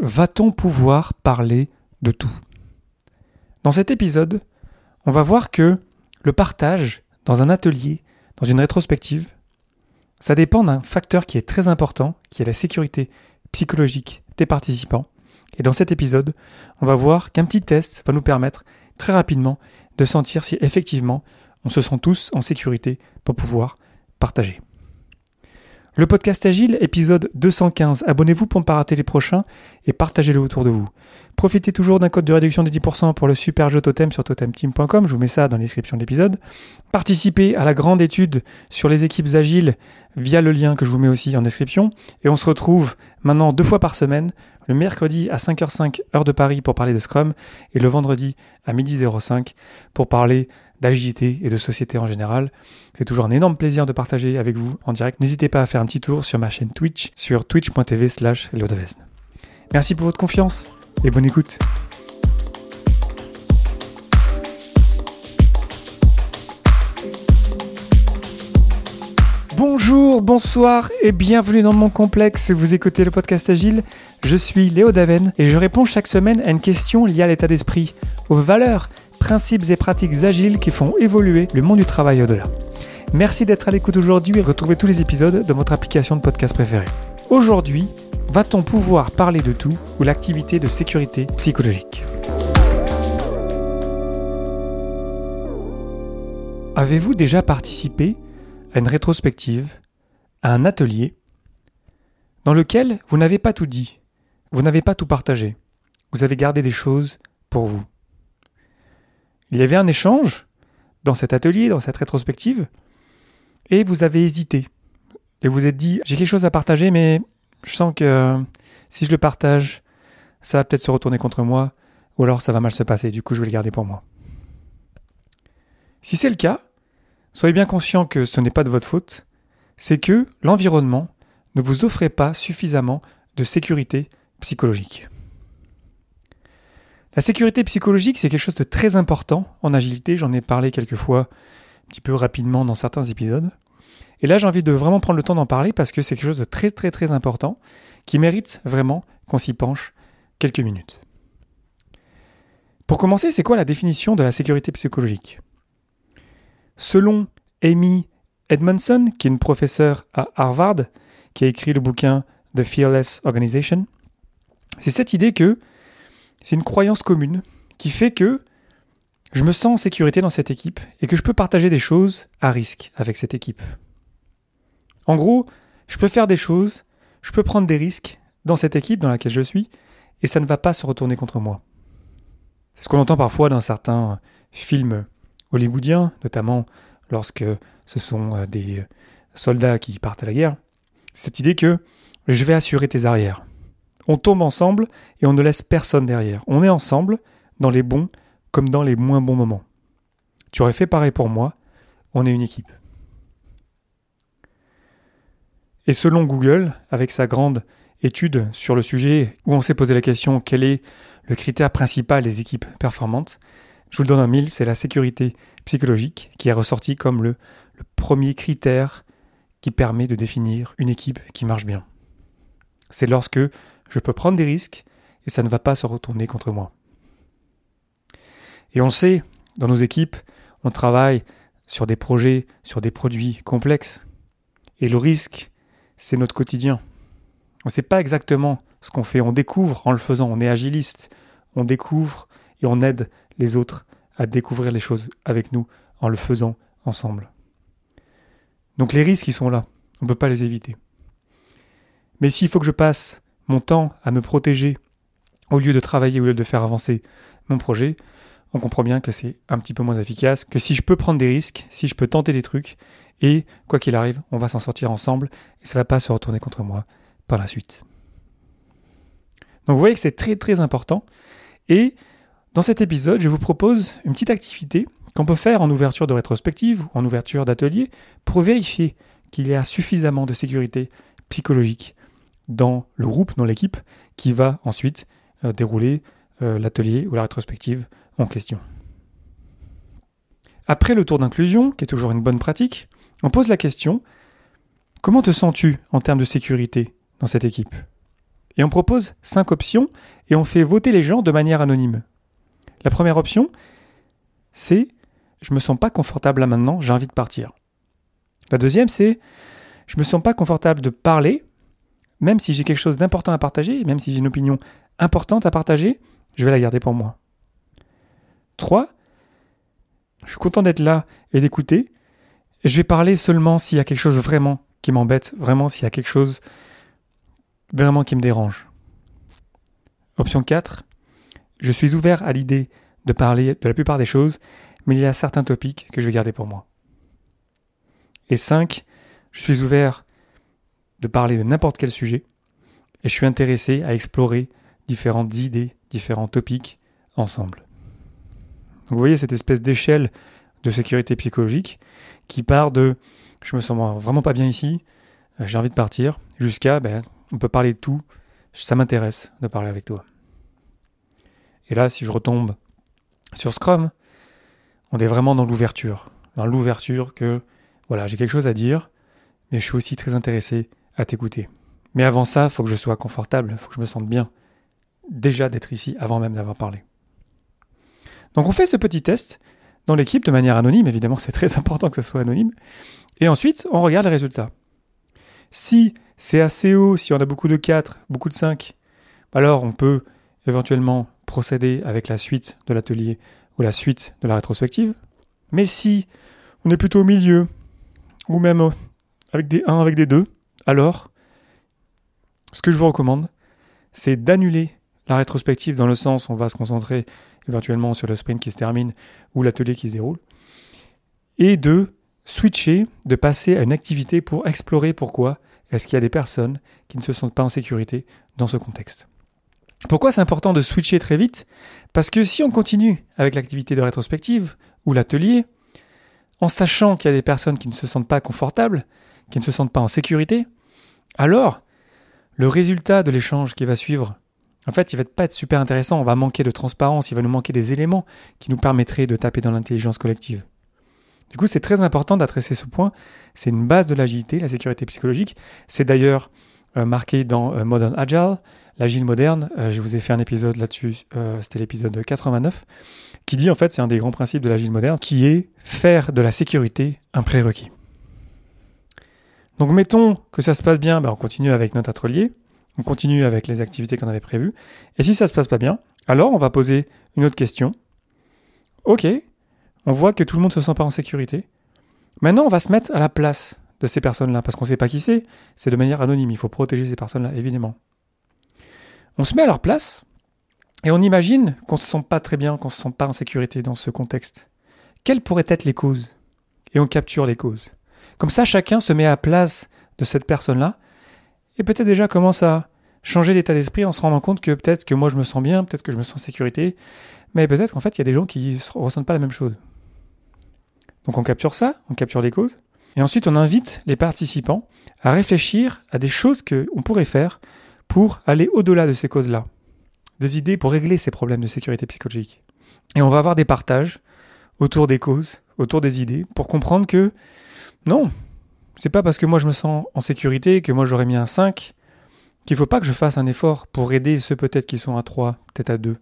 Va-t-on pouvoir parler de tout? Dans cet épisode, on va voir que le partage dans un atelier, dans une rétrospective, ça dépend d'un facteur qui est très important, qui est la sécurité psychologique des participants. Et dans cet épisode, on va voir qu'un petit test va nous permettre très rapidement de sentir si effectivement on se sent tous en sécurité pour pouvoir partager. Le podcast Agile, épisode 215. Abonnez-vous pour ne pas rater les prochains et partagez-le autour de vous. Profitez toujours d'un code de réduction de 10% pour le super jeu totem sur totemteam.com. Je vous mets ça dans la description de l'épisode. Participez à la grande étude sur les équipes agiles via le lien que je vous mets aussi en description. Et on se retrouve maintenant deux fois par semaine, le mercredi à 5h05 heure de Paris pour parler de Scrum et le vendredi à 12h05 pour parler d'agilité et de société en général. C'est toujours un énorme plaisir de partager avec vous en direct. N'hésitez pas à faire un petit tour sur ma chaîne Twitch sur twitch.tv slash Merci pour votre confiance et bonne écoute. Bonjour, bonsoir et bienvenue dans mon complexe. Vous écoutez le podcast Agile. Je suis Léo Daven et je réponds chaque semaine à une question liée à l'état d'esprit, aux valeurs principes et pratiques agiles qui font évoluer le monde du travail au-delà. Merci d'être à l'écoute aujourd'hui et retrouvez tous les épisodes de votre application de podcast préférée. Aujourd'hui, va-t-on pouvoir parler de tout ou l'activité de sécurité psychologique? Avez-vous déjà participé à une rétrospective, à un atelier, dans lequel vous n'avez pas tout dit, vous n'avez pas tout partagé, vous avez gardé des choses pour vous? Il y avait un échange dans cet atelier, dans cette rétrospective, et vous avez hésité. Et vous êtes dit, j'ai quelque chose à partager, mais je sens que si je le partage, ça va peut-être se retourner contre moi, ou alors ça va mal se passer, du coup je vais le garder pour moi. Si c'est le cas, soyez bien conscient que ce n'est pas de votre faute, c'est que l'environnement ne vous offrait pas suffisamment de sécurité psychologique. La sécurité psychologique, c'est quelque chose de très important en agilité. J'en ai parlé quelques fois, un petit peu rapidement dans certains épisodes. Et là, j'ai envie de vraiment prendre le temps d'en parler parce que c'est quelque chose de très très très important qui mérite vraiment qu'on s'y penche quelques minutes. Pour commencer, c'est quoi la définition de la sécurité psychologique? Selon Amy Edmondson, qui est une professeure à Harvard, qui a écrit le bouquin The Fearless Organization, c'est cette idée que c'est une croyance commune qui fait que je me sens en sécurité dans cette équipe et que je peux partager des choses à risque avec cette équipe. En gros, je peux faire des choses, je peux prendre des risques dans cette équipe dans laquelle je suis et ça ne va pas se retourner contre moi. C'est ce qu'on entend parfois dans certains films hollywoodiens, notamment lorsque ce sont euh, des soldats qui partent à la guerre. Cette idée que je vais assurer tes arrières. On tombe ensemble et on ne laisse personne derrière. On est ensemble dans les bons comme dans les moins bons moments. Tu aurais fait pareil pour moi, on est une équipe. Et selon Google, avec sa grande étude sur le sujet où on s'est posé la question quel est le critère principal des équipes performantes, je vous le donne en mille, c'est la sécurité psychologique qui est ressortie comme le, le premier critère qui permet de définir une équipe qui marche bien. C'est lorsque je peux prendre des risques et ça ne va pas se retourner contre moi. Et on sait, dans nos équipes, on travaille sur des projets, sur des produits complexes. Et le risque, c'est notre quotidien. On ne sait pas exactement ce qu'on fait, on découvre en le faisant, on est agiliste, on découvre et on aide les autres à découvrir les choses avec nous en le faisant ensemble. Donc les risques, ils sont là, on ne peut pas les éviter. Mais s'il faut que je passe mon temps à me protéger au lieu de travailler, au lieu de faire avancer mon projet, on comprend bien que c'est un petit peu moins efficace que si je peux prendre des risques, si je peux tenter des trucs, et quoi qu'il arrive, on va s'en sortir ensemble, et ça ne va pas se retourner contre moi par la suite. Donc vous voyez que c'est très très important, et dans cet épisode, je vous propose une petite activité qu'on peut faire en ouverture de rétrospective ou en ouverture d'atelier pour vérifier qu'il y a suffisamment de sécurité psychologique dans le groupe, dans l'équipe, qui va ensuite euh, dérouler euh, l'atelier ou la rétrospective en question. Après le tour d'inclusion, qui est toujours une bonne pratique, on pose la question comment te sens-tu en termes de sécurité dans cette équipe? Et on propose cinq options et on fait voter les gens de manière anonyme. La première option, c'est je me sens pas confortable là maintenant, j'ai envie de partir. La deuxième, c'est je me sens pas confortable de parler, même si j'ai quelque chose d'important à partager, même si j'ai une opinion importante à partager, je vais la garder pour moi. Trois, je suis content d'être là et d'écouter. Je vais parler seulement s'il y a quelque chose vraiment qui m'embête, vraiment s'il y a quelque chose vraiment qui me dérange. Option 4. Je suis ouvert à l'idée de parler de la plupart des choses, mais il y a certains topics que je vais garder pour moi. Et 5. Je suis ouvert de parler de n'importe quel sujet, et je suis intéressé à explorer différentes idées, différents topics ensemble. Vous voyez cette espèce d'échelle de sécurité psychologique qui part de je me sens vraiment pas bien ici, euh, j'ai envie de partir, jusqu'à ben, on peut parler de tout, ça m'intéresse de parler avec toi. Et là, si je retombe sur Scrum, on est vraiment dans l'ouverture, dans l'ouverture que voilà, j'ai quelque chose à dire, mais je suis aussi très intéressé à t'écouter. Mais avant ça, faut que je sois confortable, faut que je me sente bien déjà d'être ici avant même d'avoir parlé. Donc on fait ce petit test dans l'équipe de manière anonyme, évidemment c'est très important que ce soit anonyme, et ensuite on regarde les résultats. Si c'est assez haut, si on a beaucoup de 4, beaucoup de 5, alors on peut éventuellement procéder avec la suite de l'atelier ou la suite de la rétrospective. Mais si on est plutôt au milieu, ou même avec des 1, avec des 2, alors ce que je vous recommande, c'est d'annuler la rétrospective dans le sens on va se concentrer éventuellement sur le sprint qui se termine ou l'atelier qui se déroule, et de switcher, de passer à une activité pour explorer pourquoi est-ce qu'il y a des personnes qui ne se sentent pas en sécurité dans ce contexte. Pourquoi c'est important de switcher très vite? Parce que si on continue avec l'activité de rétrospective ou l'atelier, en sachant qu'il y a des personnes qui ne se sentent pas confortables, qui ne se sentent pas en sécurité, alors le résultat de l'échange qui va suivre en fait, il va pas être super intéressant, on va manquer de transparence, il va nous manquer des éléments qui nous permettraient de taper dans l'intelligence collective. Du coup, c'est très important d'adresser ce point. C'est une base de l'agilité, la sécurité psychologique. C'est d'ailleurs euh, marqué dans euh, Modern Agile, l'agile moderne. Euh, je vous ai fait un épisode là-dessus, c'était l'épisode 89, qui dit en fait, c'est un des grands principes de l'agile moderne, qui est faire de la sécurité un prérequis. Donc mettons que ça se passe bien, ben, on continue avec notre atelier. On continue avec les activités qu'on avait prévues. Et si ça se passe pas bien, alors on va poser une autre question. Ok, on voit que tout le monde se sent pas en sécurité. Maintenant, on va se mettre à la place de ces personnes-là, parce qu'on ne sait pas qui c'est. C'est de manière anonyme. Il faut protéger ces personnes-là, évidemment. On se met à leur place et on imagine qu'on se sent pas très bien, qu'on se sent pas en sécurité dans ce contexte. Quelles pourraient être les causes? Et on capture les causes. Comme ça, chacun se met à la place de cette personne-là et peut-être déjà commence à changer d'état d'esprit en se rendant compte que peut-être que moi je me sens bien, peut-être que je me sens en sécurité, mais peut-être qu'en fait il y a des gens qui ne ressentent pas la même chose. Donc on capture ça, on capture les causes, et ensuite on invite les participants à réfléchir à des choses qu'on pourrait faire pour aller au-delà de ces causes-là, des idées pour régler ces problèmes de sécurité psychologique. Et on va avoir des partages autour des causes, autour des idées, pour comprendre que non, c'est pas parce que moi je me sens en sécurité que moi j'aurais mis un 5 qu'il faut pas que je fasse un effort pour aider ceux peut-être qui sont à 3, peut-être à 2.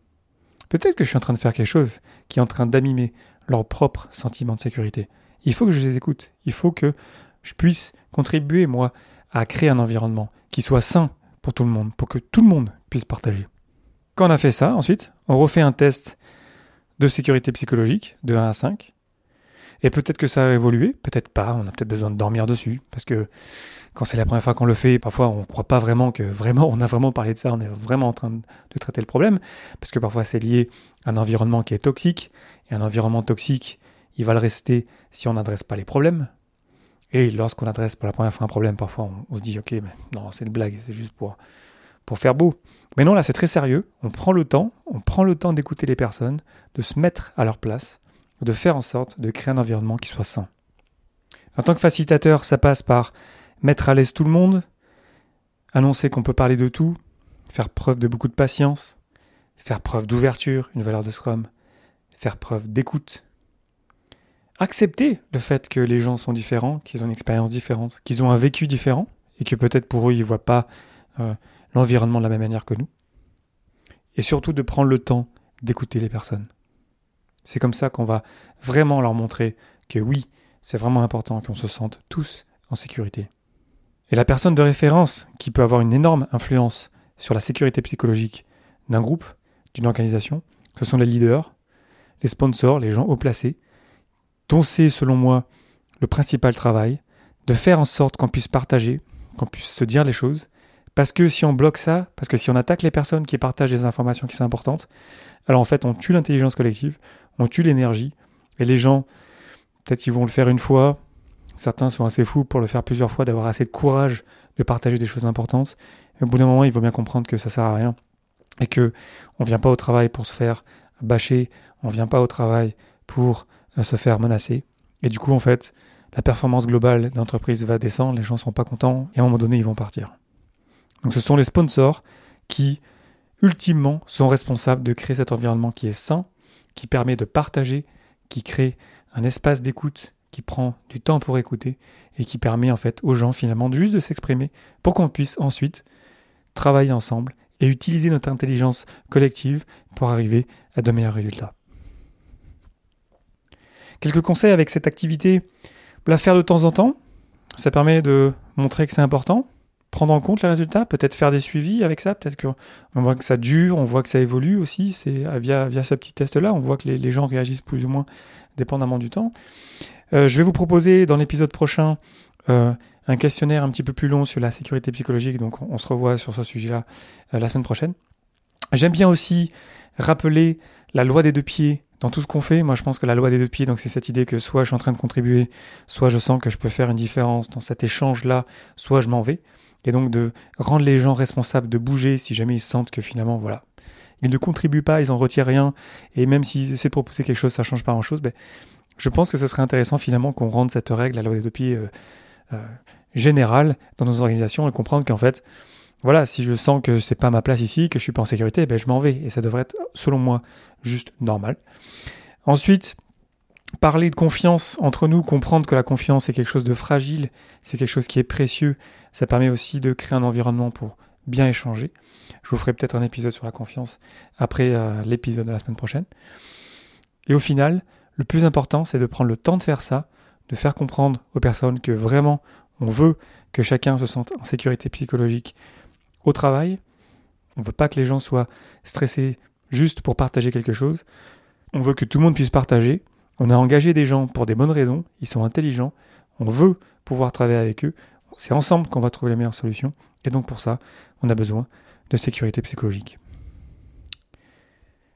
Peut-être que je suis en train de faire quelque chose qui est en train d'amimer leur propre sentiment de sécurité. Il faut que je les écoute. Il faut que je puisse contribuer, moi, à créer un environnement qui soit sain pour tout le monde, pour que tout le monde puisse partager. Quand on a fait ça, ensuite, on refait un test de sécurité psychologique de 1 à 5. Et peut-être que ça a évolué, peut-être pas, on a peut-être besoin de dormir dessus, parce que quand c'est la première fois qu'on le fait, parfois on ne croit pas vraiment que vraiment on a vraiment parlé de ça, on est vraiment en train de traiter le problème, parce que parfois c'est lié à un environnement qui est toxique, et un environnement toxique, il va le rester si on n'adresse pas les problèmes. Et lorsqu'on adresse pour la première fois un problème, parfois on, se dit ok, mais non, c'est une blague, c'est juste pour, pour faire beau. Mais non, là c'est très sérieux, on prend le temps, on prend le temps d'écouter les personnes, de se mettre à leur place, de faire en sorte de créer un environnement qui soit sain. En tant que facilitateur, ça passe par mettre à l'aise tout le monde, annoncer qu'on peut parler de tout, faire preuve de beaucoup de patience, faire preuve d'ouverture, une valeur de Scrum, faire preuve d'écoute, accepter le fait que les gens sont différents, qu'ils ont une expérience différente, qu'ils ont un vécu différent, et que peut-être pour eux, ils ne voient pas euh, l'environnement de la même manière que nous. Et surtout de prendre le temps d'écouter les personnes. C'est comme ça qu'on va vraiment leur montrer que oui, c'est vraiment important qu'on se sente tous en sécurité. Et la personne de référence qui peut avoir une énorme influence sur la sécurité psychologique d'un groupe, d'une organisation, ce sont les leaders, les sponsors, les gens haut placés, dont c'est, selon moi, le principal travail, de faire en sorte qu'on puisse partager, qu'on puisse se dire les choses, parce que si on bloque ça, parce que si on attaque les personnes qui partagent des informations qui sont importantes, alors en fait on tue l'intelligence collective, on tue l'énergie, et les gens, peut-être ils vont le faire une fois, certains sont assez fous pour le faire plusieurs fois, d'avoir assez de courage de partager des choses importantes, au bout d'un moment il faut bien comprendre que ça sert à rien, et que on vient pas au travail pour se faire bâcher, on vient pas au travail pour euh, se faire menacer, et du coup en fait la performance globale de l'entreprise va descendre, les gens sont pas contents, et à un moment donné ils vont partir. Donc ce sont les sponsors qui, ultimement, sont responsables de créer cet environnement qui est sain, qui permet de partager, qui crée un espace d'écoute, qui prend du temps pour écouter et qui permet en fait aux gens finalement juste de s'exprimer pour qu'on puisse ensuite travailler ensemble et utiliser notre intelligence collective pour arriver à de meilleurs résultats. Quelques conseils avec cette activité, la faire de temps en temps, ça permet de montrer que c'est important, prendre en compte les résultats, peut-être faire des suivis avec ça, peut-être qu'on voit que ça dure, on voit que ça évolue aussi, c'est euh, via, via ce petit test-là, on voit que les, gens réagissent plus ou moins dépendamment du temps. Euh, je vais vous proposer dans l'épisode prochain euh, un questionnaire un petit peu plus long sur la sécurité psychologique, donc on, se revoit sur ce sujet-là la semaine prochaine. J'aime bien aussi rappeler la loi des deux pieds dans tout ce qu'on fait. Moi, je pense que la loi des deux pieds, donc c'est cette idée que soit je suis en train de contribuer, soit je sens que je peux faire une différence dans cet échange-là, soit je m'en vais et donc de rendre les gens responsables de bouger si jamais ils sentent que finalement, voilà, ils ne contribuent pas, ils en retirent rien, et même s'ils essaient de proposer quelque chose, ça change pas grand-chose, ben, je pense que ce serait intéressant finalement qu'on rende cette règle, la loi des deux pieds, euh, euh, générale dans nos organisations et comprendre qu'en fait, voilà, si je sens que c'est pas ma place ici, que je suis pas en sécurité, ben je m'en vais, et ça devrait être, selon moi, juste normal. Ensuite, parler de confiance entre nous, comprendre que la confiance est quelque chose de fragile, c'est quelque chose qui est précieux, ça permet aussi de créer un environnement pour bien échanger. Je vous ferai peut-être un épisode sur la confiance après euh, l'épisode de la semaine prochaine. Et au final, le plus important, c'est de prendre le temps de faire ça, de faire comprendre aux personnes que vraiment on veut que chacun se sente en sécurité psychologique au travail. On ne veut pas que les gens soient stressés juste pour partager quelque chose. On veut que tout le monde puisse partager. On a engagé des gens pour des bonnes raisons, ils sont intelligents, on veut pouvoir travailler avec eux, c'est ensemble qu'on va trouver les meilleures solutions, et donc pour ça, on a besoin de sécurité psychologique.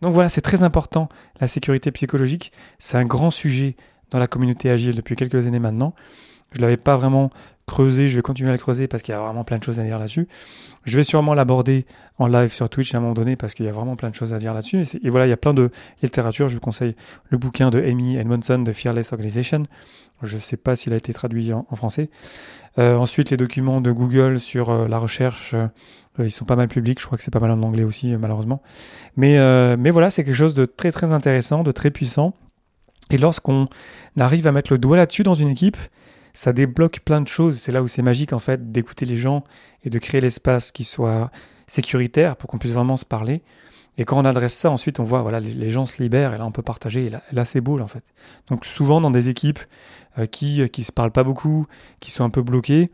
Donc voilà, c'est très important, la sécurité psychologique, c'est un grand sujet dans la communauté agile depuis quelques années maintenant. Je ne l'avais pas vraiment creusé, je vais continuer à le creuser parce qu'il y a vraiment plein de choses à dire là-dessus. Je vais sûrement l'aborder en live sur Twitch à un moment donné parce qu'il y a vraiment plein de choses à dire là-dessus. Et, voilà, il y a plein de littérature. Je vous conseille le bouquin de Amy Edmondson de Fearless Organization. Je ne sais pas s'il a été traduit en, français. Euh, ensuite, les documents de Google sur euh, la recherche, euh, ils sont pas mal publics. Je crois que c'est pas mal en anglais aussi, malheureusement. Mais, mais voilà, c'est quelque chose de très très intéressant, de très puissant. Et lorsqu'on arrive à mettre le doigt là-dessus dans une équipe, ça débloque plein de choses. C'est là où c'est magique en fait d'écouter les gens et de créer l'espace qui soit sécuritaire pour qu'on puisse vraiment se parler. Et quand on adresse ça, ensuite on voit voilà les, gens se libèrent et là on peut partager. Et là, c'est beau en fait. Donc souvent dans des équipes euh, qui qui se parlent pas beaucoup, qui sont un peu bloquées,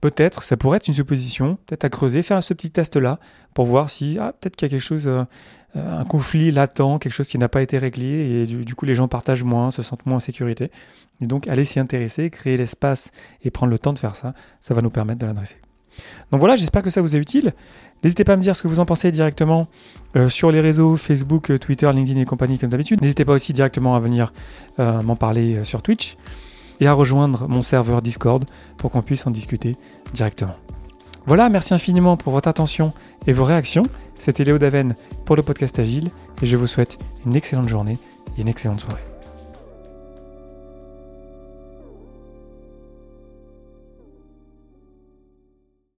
peut-être ça pourrait être une supposition, peut-être à creuser, faire ce petit test là pour voir si ah, peut-être qu'il y a quelque chose euh, euh, un conflit latent, quelque chose qui n'a pas été réglé, et du, coup les gens partagent moins, se sentent moins en sécurité. Et donc aller s'y intéresser, créer l'espace et prendre le temps de faire ça, ça va nous permettre de l'adresser. Donc voilà, j'espère que ça vous est utile. N'hésitez pas à me dire ce que vous en pensez directement euh, sur les réseaux Facebook, Twitter, LinkedIn et compagnie comme d'habitude. N'hésitez pas aussi directement à venir m'en parler sur Twitch et à rejoindre mon serveur Discord pour qu'on puisse en discuter directement. Voilà, merci infiniment pour votre attention et vos réactions. C'était Léo Daven pour le podcast Agile et je vous souhaite une excellente journée et une excellente soirée.